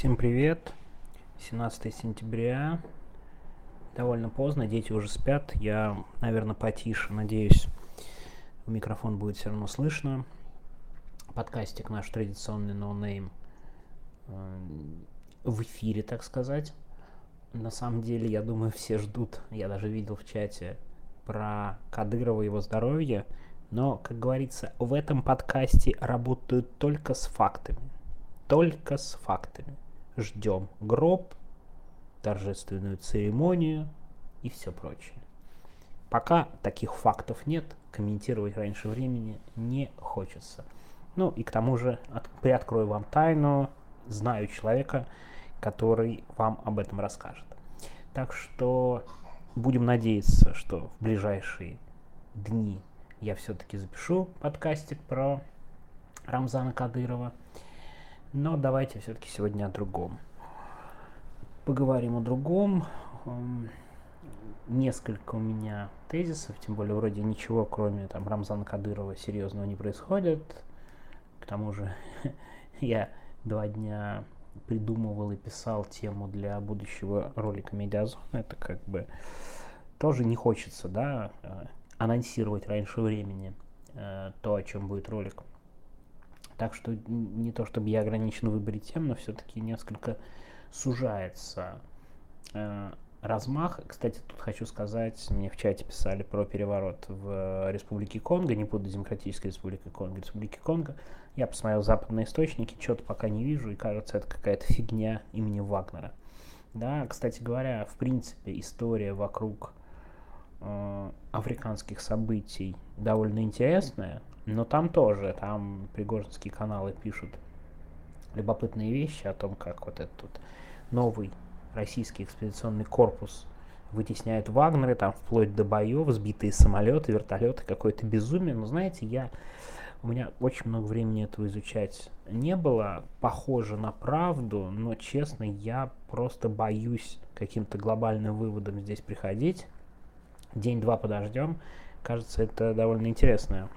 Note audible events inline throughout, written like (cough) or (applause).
Всем привет. 17 сентября. Довольно поздно, дети уже спят. Я, наверное, потише. Надеюсь, микрофон будет все равно слышно. Подкастик наш традиционный No Name э, в эфире, так сказать. На самом деле, я думаю, все ждут. Я даже видел в чате про Кадырова и его здоровье. Но, как говорится, в этом подкасте работают только с фактами только с фактами. Ждем гроб, торжественную церемонию и все прочее. Пока таких фактов нет, комментировать раньше времени не хочется. Ну и к тому же от, приоткрою вам тайну, знаю человека, который вам об этом расскажет. Так что будем надеяться, что в ближайшие дни я все-таки запишу подкастик про Рамзана Кадырова. Но давайте все-таки сегодня о другом. Поговорим о другом. Несколько у меня тезисов, тем более вроде ничего, кроме там Рамзана Кадырова, серьезного не происходит. К тому же (laughs) я два дня придумывал и писал тему для будущего ролика Медиазона. Это как бы тоже не хочется, да, э, анонсировать раньше времени э, то, о чем будет ролик. Так что не то чтобы я ограничен в выборе тем, но все-таки несколько сужается э, размах. Кстати, тут хочу сказать, мне в чате писали про переворот в Республике Конго, не буду Демократической Республики Конго, Республики Конго. Я посмотрел западные источники, что-то пока не вижу, и кажется, это какая-то фигня имени Вагнера. Да, кстати говоря, в принципе, история вокруг э, африканских событий довольно интересная. Но там тоже, там пригожинские каналы пишут любопытные вещи о том, как вот этот новый российский экспедиционный корпус вытесняет Вагнеры, там вплоть до боев, сбитые самолеты, вертолеты, какое-то безумие. Но знаете, я у меня очень много времени этого изучать не было. Похоже на правду, но честно, я просто боюсь каким-то глобальным выводом здесь приходить. День-два подождем. Кажется, это довольно интересная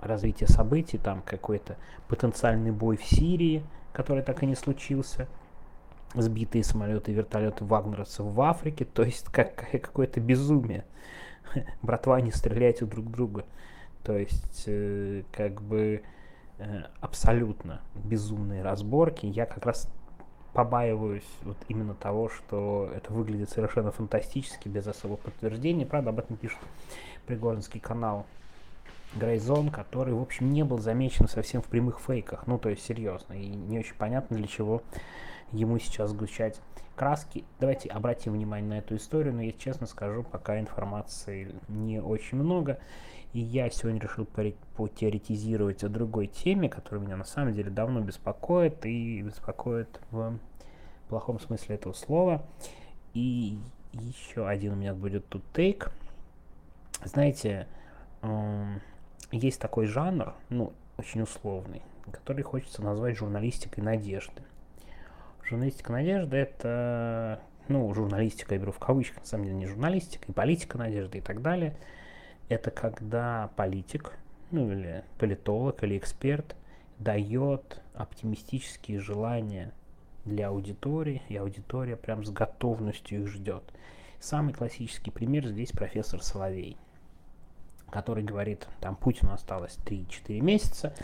развитие событий, там какой-то потенциальный бой в Сирии, который так и не случился, сбитые самолеты и вертолеты вагнеровцев в Африке, то есть как, какое-то безумие. (laughs) Братва, не стреляйте друг друга. То есть, э, как бы э, абсолютно безумные разборки. Я как раз побаиваюсь вот именно того, что это выглядит совершенно фантастически, без особого подтверждения. Правда, об этом пишет Пригоринский канал Грейзон, который, в общем, не был замечен совсем в прямых фейках. Ну, то есть, серьезно. И не очень понятно, для чего ему сейчас сгущать краски. Давайте обратим внимание на эту историю, но я честно скажу, пока информации не очень много. И я сегодня решил потеоретизировать о другой теме, которая меня на самом деле давно беспокоит и беспокоит в плохом смысле этого слова. И еще один у меня будет тут тейк. Знаете, есть такой жанр, ну, очень условный, который хочется назвать журналистикой надежды. Журналистика надежды это, ну, журналистика, я беру в кавычках, на самом деле не журналистика, и политика надежды и так далее. Это когда политик, ну, или политолог, или эксперт дает оптимистические желания для аудитории, и аудитория прям с готовностью их ждет. Самый классический пример здесь профессор Соловей – который говорит, там Путину осталось 3-4 месяца.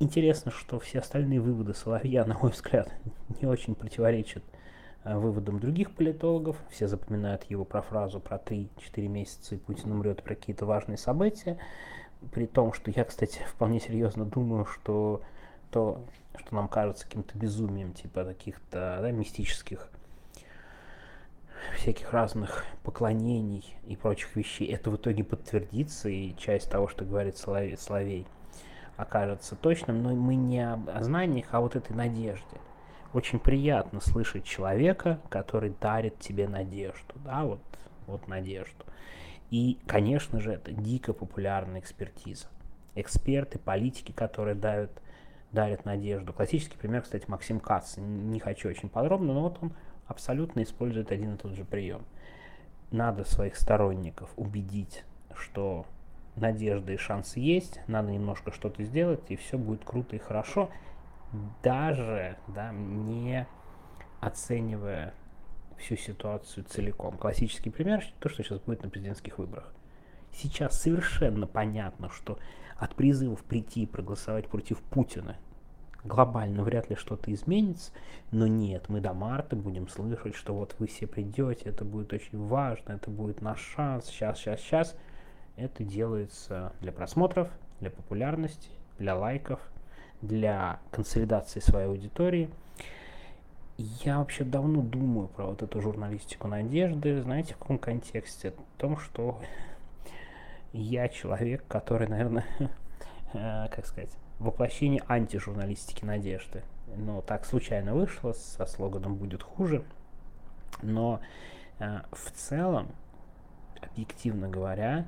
Интересно, что все остальные выводы Соловья, (laughs) на мой взгляд, не очень противоречат э, выводам других политологов. Все запоминают его про фразу про 3-4 месяца и Путин умрет про какие-то важные события. При том, что я, кстати, (laughs) вполне серьезно думаю, что то, что нам кажется каким-то безумием, типа каких-то да, мистических всяких разных поклонений и прочих вещей, это в итоге подтвердится, и часть того, что говорит Соловей, Соловей окажется точным, но мы не о знаниях, а вот этой надежде. Очень приятно слышать человека, который дарит тебе надежду, да, вот, вот надежду. И, конечно же, это дико популярная экспертиза. Эксперты, политики, которые дают, дарят надежду. Классический пример, кстати, Максим Кац. Не хочу очень подробно, но вот он абсолютно использует один и тот же прием. Надо своих сторонников убедить, что надежда и шанс есть, надо немножко что-то сделать, и все будет круто и хорошо. даже да, не оценивая всю ситуацию целиком. Классический пример, то, что сейчас будет на президентских выборах. Сейчас совершенно понятно, что от призывов прийти и проголосовать против Путина глобально вряд ли что-то изменится, но нет, мы до марта будем слышать, что вот вы все придете, это будет очень важно, это будет наш шанс, сейчас, сейчас, сейчас. Это делается для просмотров, для популярности, для лайков, для консолидации своей аудитории. Я вообще давно думаю про вот эту журналистику надежды. Знаете, в каком контексте? В том, что (laughs) я человек, который, наверное, (laughs) э, как сказать, воплощение антижурналистики надежды. Но так случайно вышло, со слоганом «будет хуже». Но э, в целом, объективно говоря,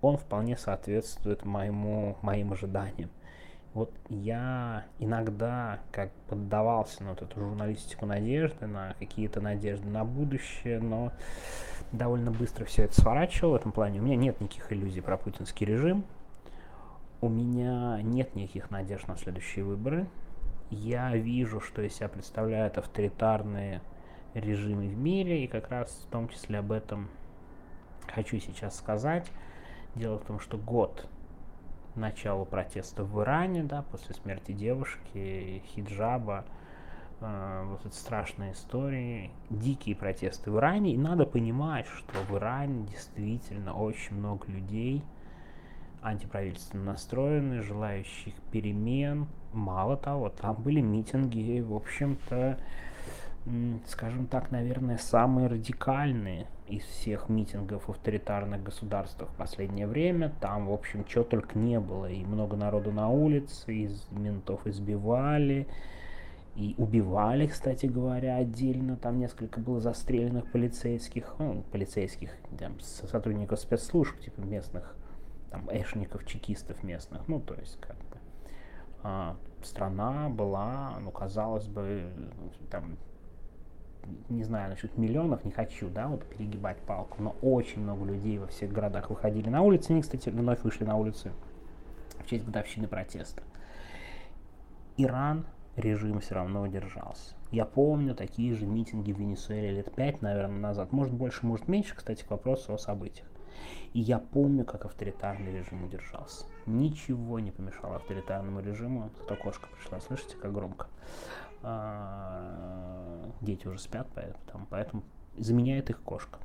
он вполне соответствует моему, моим ожиданиям. Вот я иногда как поддавался на вот эту журналистику надежды, на какие-то надежды на будущее, но довольно быстро все это сворачивал. В этом плане у меня нет никаких иллюзий про путинский режим. У меня нет никаких надежд на следующие выборы. Я вижу, что из себя представляют авторитарные режимы в мире, и как раз в том числе об этом хочу сейчас сказать. Дело в том, что год начала протеста в Иране, да, после смерти девушки, хиджаба, э, вот эти страшные истории, дикие протесты в Иране. И надо понимать, что в Иране действительно очень много людей антиправительственно настроены, желающих перемен. Мало того, там были митинги, в общем-то, скажем так, наверное, самые радикальные из всех митингов в авторитарных государствах в последнее время. Там, в общем, чего только не было. И много народу на улице, из ментов избивали, и убивали, кстати говоря, отдельно. Там несколько было застреленных полицейских, ну, полицейских, там, сотрудников спецслужб, типа местных, там, эшников, чекистов местных. Ну, то есть, как бы, а, страна была, ну, казалось бы, там, не знаю насчет миллионов, не хочу, да, вот перегибать палку, но очень много людей во всех городах выходили на улицы. Они, кстати, вновь вышли на улицы в честь годовщины протеста. Иран режим все равно удержался. Я помню такие же митинги в Венесуэле лет пять, наверное, назад. Может больше, может меньше, кстати, к вопросу о событиях. И я помню, как авторитарный режим удержался. Ничего не помешало авторитарному режиму. Кто кошка пришла, слышите, как громко. А, дети уже спят, поэтому, поэтому заменяет их кошка.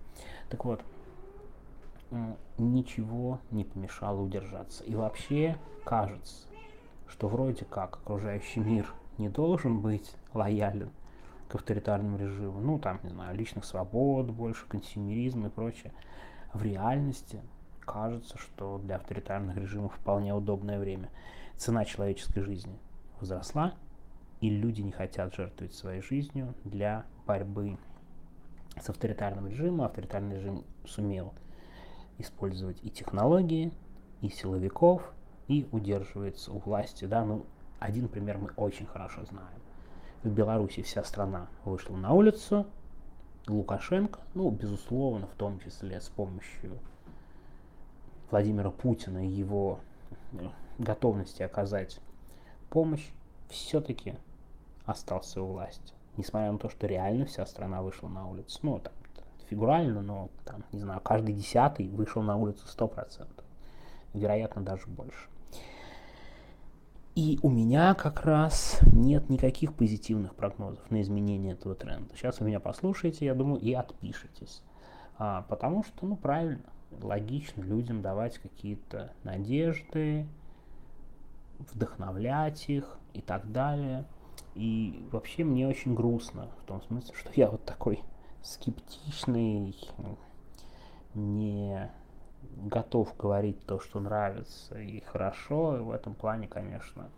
Так вот, ничего не помешало удержаться. И вообще кажется, что вроде как окружающий мир не должен быть лоялен к авторитарному режиму. Ну, там, не знаю, личных свобод больше, консюмеризм и прочее. В реальности кажется, что для авторитарных режимов вполне удобное время. Цена человеческой жизни возросла, и люди не хотят жертвовать своей жизнью для борьбы с авторитарным режимом. Авторитарный режим сумел использовать и технологии, и силовиков, и удерживается у власти. Да? Ну, один пример мы очень хорошо знаем. В Беларуси вся страна вышла на улицу, Лукашенко, ну, безусловно, в том числе с помощью Владимира Путина и его э, готовности оказать помощь, все-таки остался у власти. Несмотря на то, что реально вся страна вышла на улицу. Ну, там, фигурально, но, там, не знаю, каждый десятый вышел на улицу 100%. Вероятно, даже больше. И у меня как раз нет никаких позитивных прогнозов на изменение этого тренда. Сейчас вы меня послушаете, я думаю, и отпишитесь. А, потому что, ну, правильно, логично людям давать какие-то надежды, вдохновлять их и так далее. И вообще мне очень грустно, в том смысле, что я вот такой скептичный, не готов говорить то, что нравится и хорошо. И в этом плане, конечно,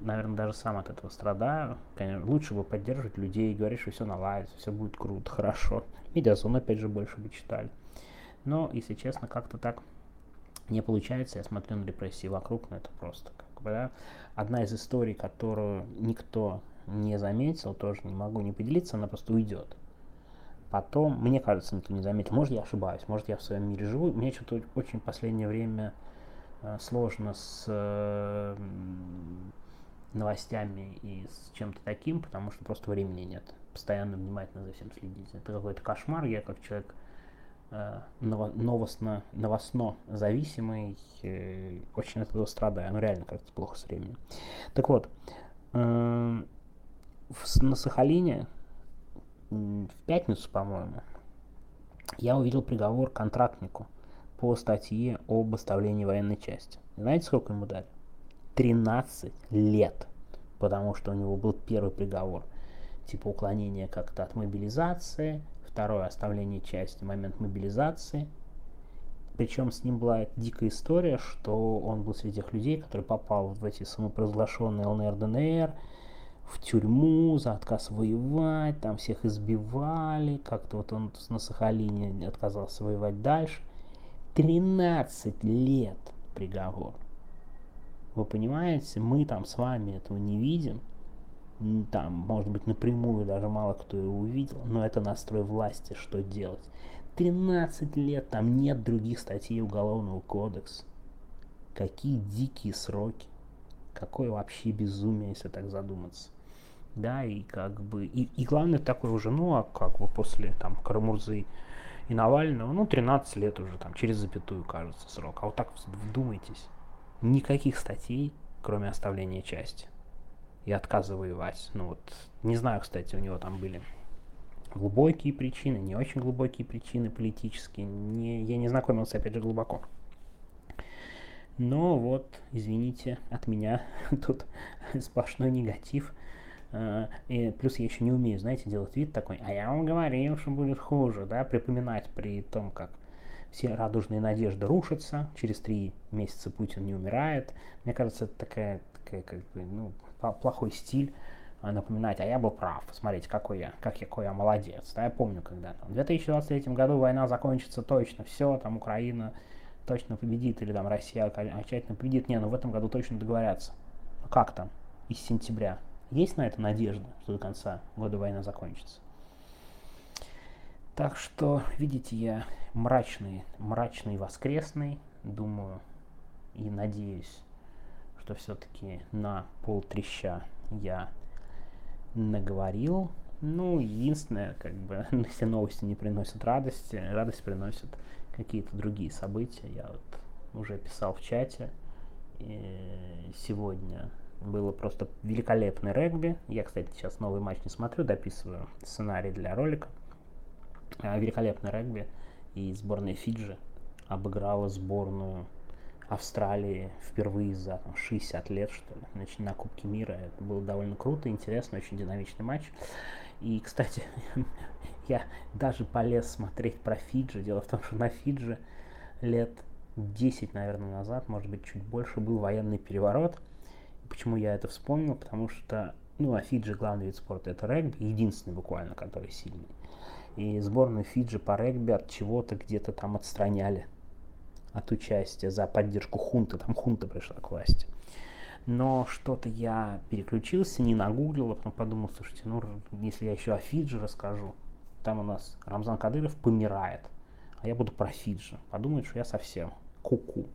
наверное, даже сам от этого страдаю. Конечно, лучше бы поддерживать людей и говорить, что все наладится, все будет круто, хорошо. Медиазон, опять же, больше бы читали. Но, если честно, как-то так не получается. Я смотрю на репрессии вокруг, но это просто как бы, да. Одна из историй, которую никто не заметил, тоже не могу не поделиться, она просто уйдет. Потом, мне кажется, никто не заметил. Может, я ошибаюсь, может, я в своем мире живу. Мне что-то очень в последнее время э, сложно с э, новостями и с чем-то таким, потому что просто времени нет. Постоянно внимательно за всем следить. Это какой-то кошмар. Я как человек э, новостно, новостно зависимый, очень от этого страдаю. Ну, реально как-то плохо с временем. Так вот, на Сахалине в пятницу, по-моему, я увидел приговор контрактнику по статье об оставлении военной части. Знаете, сколько ему дали? 13 лет, потому что у него был первый приговор, типа уклонение как-то от мобилизации, второе оставление части, момент мобилизации. Причем с ним была дикая история, что он был среди тех людей, который попал в эти самопровозглашенные ЛНР, ДНР, в тюрьму за отказ воевать, там всех избивали, как-то вот он на Сахалине отказался воевать дальше. 13 лет приговор. Вы понимаете, мы там с вами этого не видим. Там, может быть, напрямую даже мало кто его увидел, но это настрой власти, что делать. 13 лет, там нет других статей Уголовного кодекса. Какие дикие сроки. Какое вообще безумие, если так задуматься. Да, и как бы... И, и главное такое уже, ну, а как бы после там Карамурзы и Навального, ну, 13 лет уже, там, через запятую, кажется, срок. А вот так вдумайтесь никаких статей, кроме оставления части и отказа воевать. Ну вот, не знаю, кстати, у него там были глубокие причины, не очень глубокие причины политические. Не, я не знакомился, опять же, глубоко. Но вот, извините, от меня (laughs) тут сплошной негатив. Uh, и плюс я еще не умею, знаете, делать вид такой, а я вам говорил, что будет хуже, да, припоминать при том, как все радужные надежды рушатся, через три месяца Путин не умирает. Мне кажется, это такая, такая как бы, ну, плохой стиль а, напоминать, а я был прав, смотрите, какой я, как я, какой я молодец. Да, я помню, когда там, в 2023 году война закончится точно, все, там Украина точно победит, или там Россия окончательно победит. Не, ну в этом году точно договорятся. Ну как там, из сентября? Есть на это надежда, что до конца года война закончится? Так что, видите, я мрачный, мрачный воскресный, думаю и надеюсь, что все-таки на пол треща я наговорил. Ну, единственное, как бы, (laughs) все новости не приносят радости, радость приносят какие-то другие события. Я вот уже писал в чате, и сегодня было просто великолепный регби. Я, кстати, сейчас новый матч не смотрю, дописываю сценарий для ролика. А, великолепный регби, и сборная Фиджи обыграла сборную Австралии впервые за там, 60 лет, что ли, значит, на Кубке мира. Это было довольно круто, интересно, очень динамичный матч. И, кстати, (laughs) я даже полез смотреть про Фиджи. Дело в том, что на Фиджи лет 10, наверное, назад, может быть, чуть больше, был военный переворот. Почему я это вспомнил? Потому что, ну, а Фиджи главный вид спорта это регби, единственный буквально, который сильный и сборную Фиджи по регби от чего-то где-то там отстраняли от участия за поддержку хунты, там хунта пришла к власти. Но что-то я переключился, не нагуглил, а потом подумал, слушайте, ну если я еще о Фиджи расскажу, там у нас Рамзан Кадыров помирает, а я буду про Фиджи. Подумают, что я совсем куку. -ку.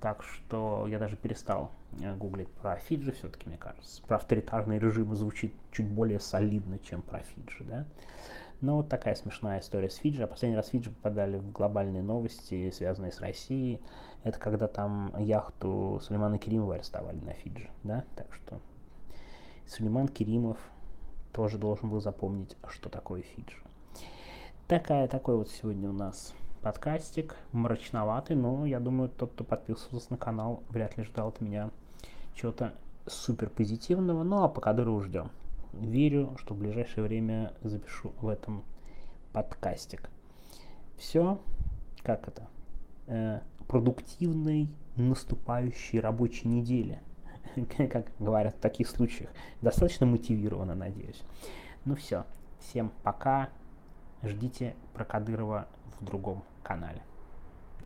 Так что я даже перестал э, гуглить про Фиджи, все-таки, мне кажется. Про авторитарные режимы звучит чуть более солидно, чем про Фиджи, да. Но вот такая смешная история с Фиджи. А последний раз Фиджи попадали в глобальные новости, связанные с Россией. Это когда там яхту Сулеймана Керимова арестовали на Фиджи. Да? Так что Сулейман Керимов тоже должен был запомнить, что такое Фиджи. Такая, такой вот сегодня у нас подкастик, мрачноватый, но я думаю, тот, кто подписывался на канал, вряд ли ждал от меня чего-то супер позитивного. Ну а пока дыру ждем верю, что в ближайшее время запишу в этом подкастик. Все, как это, э, продуктивной наступающей рабочей недели, (laughs) как говорят в таких случаях. Достаточно мотивировано, надеюсь. Ну все, всем пока. Ждите про Кадырова в другом канале.